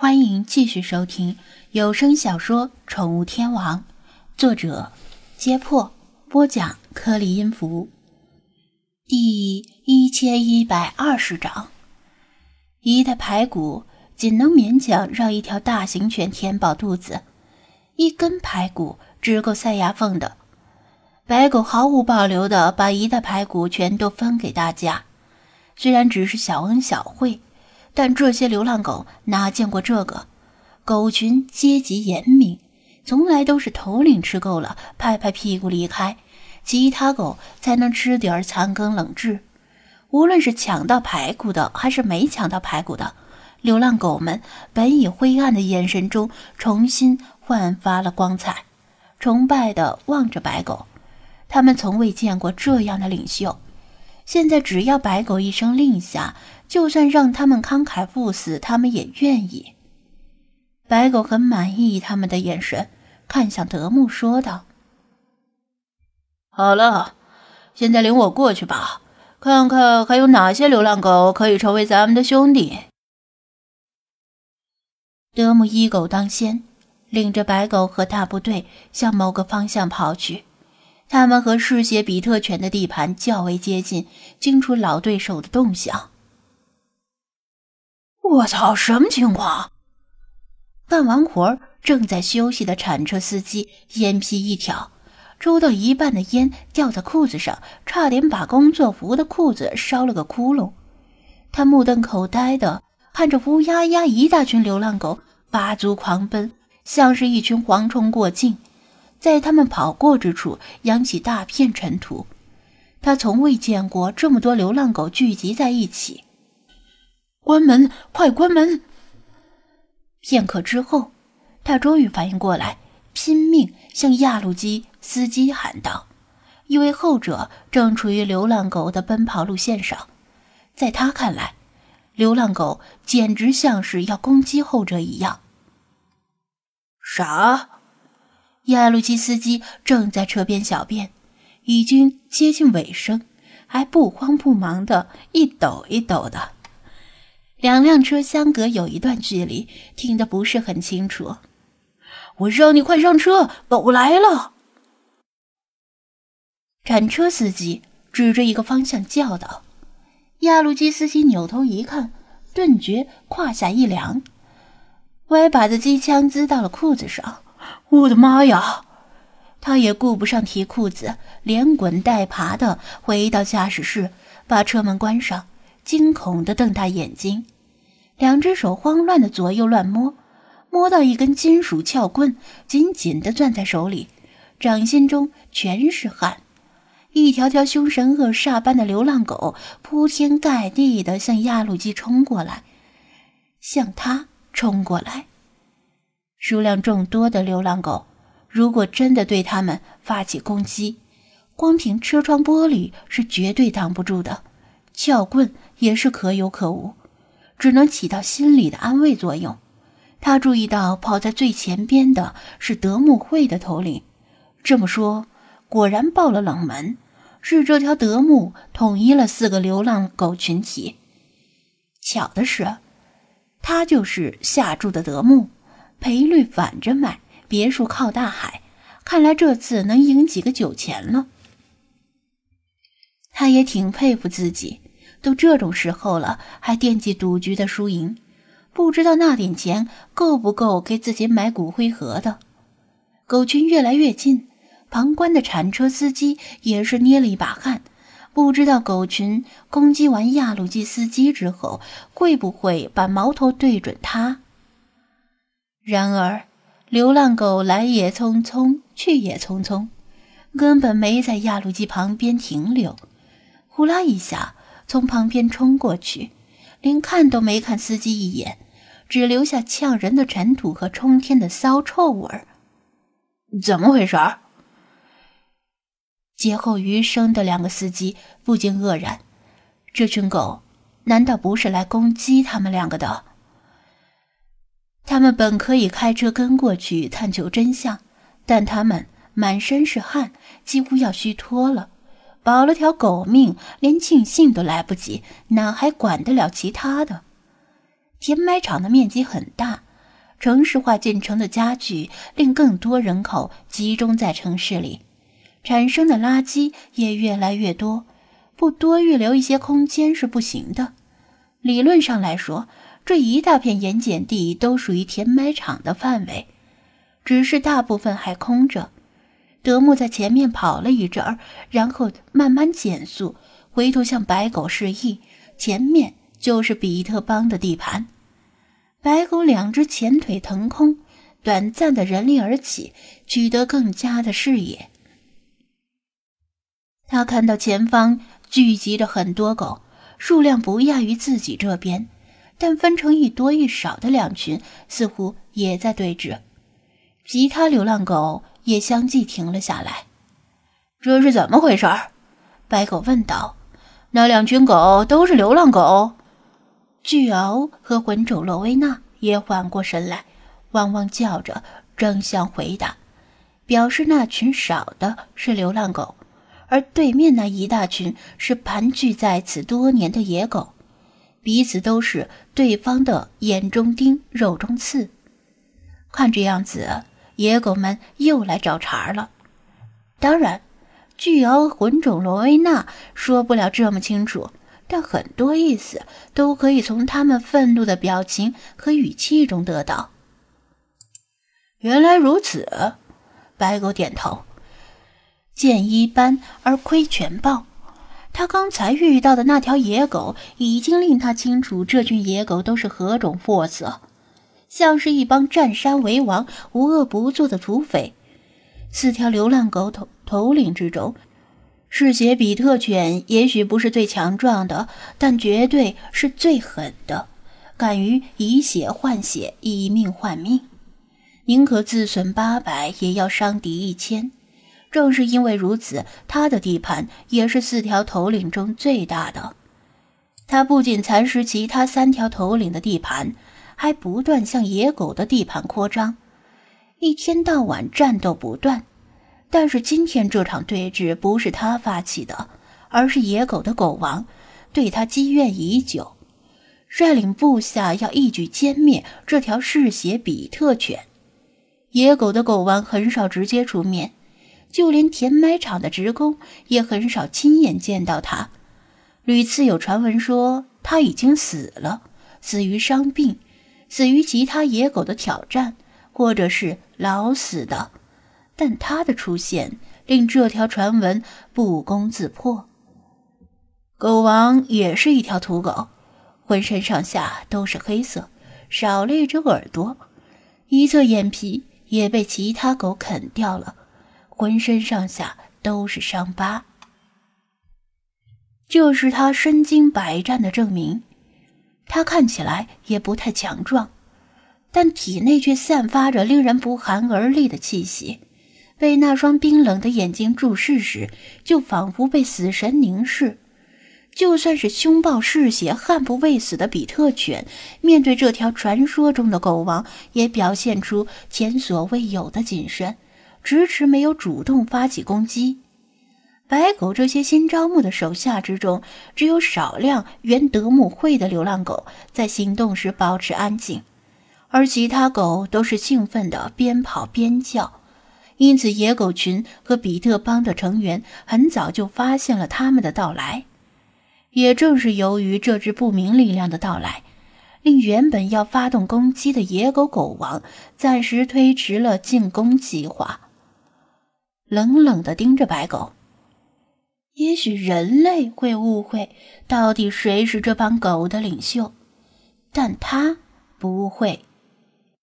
欢迎继续收听有声小说《宠物天王》，作者：揭破，播讲：颗粒音符，第一千一百二十章。一袋排骨仅能勉强让一条大型犬填饱肚子，一根排骨只够塞牙缝的。白狗毫无保留的把一袋排骨全都分给大家，虽然只是小恩小惠。但这些流浪狗哪见过这个？狗群阶级严明，从来都是头领吃够了，拍拍屁股离开，其他狗才能吃点残羹冷炙。无论是抢到排骨的，还是没抢到排骨的，流浪狗们本已灰暗的眼神中重新焕发了光彩，崇拜地望着白狗。他们从未见过这样的领袖。现在只要白狗一声令下，就算让他们慷慨赴死，他们也愿意。白狗很满意他们的眼神，看向德牧说道：“好了，现在领我过去吧，看看还有哪些流浪狗可以成为咱们的兄弟。”德牧一狗当先，领着白狗和大部队向某个方向跑去。他们和嗜血比特犬的地盘较为接近，清楚老对手的动向。我操！什么情况？干完活儿正在休息的铲车司机眼皮一挑，抽到一半的烟掉在裤子上，差点把工作服的裤子烧了个窟窿。他目瞪口呆的看着乌压压一大群流浪狗发足狂奔，像是一群蝗虫过境。在他们跑过之处，扬起大片尘土。他从未见过这么多流浪狗聚集在一起。关门！快关门！片刻之后，他终于反应过来，拼命向亚路基司机喊道：“因为后者正处于流浪狗的奔跑路线上，在他看来，流浪狗简直像是要攻击后者一样。”啥？亚路基司机正在车边小便，已经接近尾声，还不慌不忙的一抖一抖的。两辆车相隔有一段距离，听得不是很清楚。我让你快上车，狗来了！铲车司机指着一个方向叫道。亚路基司机扭头一看，顿觉胯下一凉，歪把子机枪滋到了裤子上。我的妈呀！他也顾不上提裤子，连滚带爬的回到驾驶室，把车门关上，惊恐的瞪大眼睛，两只手慌乱的左右乱摸，摸到一根金属撬棍，紧紧的攥在手里，掌心中全是汗。一条条凶神恶煞般的流浪狗铺天盖地的向压路机冲过来，向他冲过来。数量众多的流浪狗，如果真的对他们发起攻击，光凭车窗玻璃是绝对挡不住的，撬棍也是可有可无，只能起到心理的安慰作用。他注意到跑在最前边的是德牧会的头领，这么说，果然爆了冷门，是这条德牧统一了四个流浪狗群体。巧的是，他就是下注的德牧。赔率反着买，别墅靠大海，看来这次能赢几个酒钱了。他也挺佩服自己，都这种时候了，还惦记赌局的输赢，不知道那点钱够不够给自己买骨灰盒的。狗群越来越近，旁观的铲车司机也是捏了一把汗，不知道狗群攻击完亚鲁基司机之后，会不会把矛头对准他。然而，流浪狗来也匆匆，去也匆匆，根本没在压路机旁边停留。呼啦一下从旁边冲过去，连看都没看司机一眼，只留下呛人的尘土和冲天的骚臭味儿。怎么回事？劫后余生的两个司机不禁愕然：这群狗难道不是来攻击他们两个的？他们本可以开车跟过去探求真相，但他们满身是汗，几乎要虚脱了，保了条狗命，连庆幸都来不及，哪还管得了其他的？填埋场的面积很大，城市化进程的加剧，令更多人口集中在城市里，产生的垃圾也越来越多。不多预留一些空间是不行的。理论上来说，这一大片盐碱地都属于填埋场的范围，只是大部分还空着。德牧在前面跑了一阵儿，然后慢慢减速，回头向白狗示意：“前面就是比特邦的地盘。”白狗两只前腿腾空，短暂的人立而起，取得更佳的视野。他看到前方。聚集着很多狗，数量不亚于自己这边，但分成一多一少的两群，似乎也在对峙。其他流浪狗也相继停了下来。这是怎么回事？白狗问道。那两群狗都是流浪狗。巨鳌和魂种洛威纳也缓过神来，汪汪叫着，争相回答，表示那群少的是流浪狗。而对面那一大群是盘踞在此多年的野狗，彼此都是对方的眼中钉、肉中刺。看这样子，野狗们又来找茬了。当然，巨鳌魂种罗威纳说不了这么清楚，但很多意思都可以从他们愤怒的表情和语气中得到。原来如此，白狗点头。见一斑而窥全豹，他刚才遇到的那条野狗已经令他清楚这群野狗都是何种货色，像是一帮占山为王、无恶不作的土匪。四条流浪狗头头领之中，嗜血比特犬也许不是最强壮的，但绝对是最狠的，敢于以血换血，以命换命，宁可自损八百，也要伤敌一千。正是因为如此，他的地盘也是四条头领中最大的。他不仅蚕食其他三条头领的地盘，还不断向野狗的地盘扩张，一天到晚战斗不断。但是今天这场对峙不是他发起的，而是野狗的狗王对他积怨已久，率领部下要一举歼灭这条嗜血比特犬。野狗的狗王很少直接出面。就连填埋场的职工也很少亲眼见到他，屡次有传闻说他已经死了，死于伤病，死于其他野狗的挑战，或者是老死的。但他的出现令这条传闻不攻自破。狗王也是一条土狗，浑身上下都是黑色，少了一只耳朵，一侧眼皮也被其他狗啃掉了。浑身上下都是伤疤，这是他身经百战的证明。他看起来也不太强壮，但体内却散发着令人不寒而栗的气息。被那双冰冷的眼睛注视时，就仿佛被死神凝视。就算是凶暴嗜血、悍不畏死的比特犬，面对这条传说中的狗王，也表现出前所未有的谨慎。迟迟没有主动发起攻击。白狗这些新招募的手下之中，只有少量原德牧会的流浪狗在行动时保持安静，而其他狗都是兴奋的边跑边叫。因此，野狗群和比特帮的成员很早就发现了他们的到来。也正是由于这支不明力量的到来。令原本要发动攻击的野狗狗王暂时推迟了进攻计划。冷冷地盯着白狗，也许人类会误会到底谁是这帮狗的领袖，但他不会。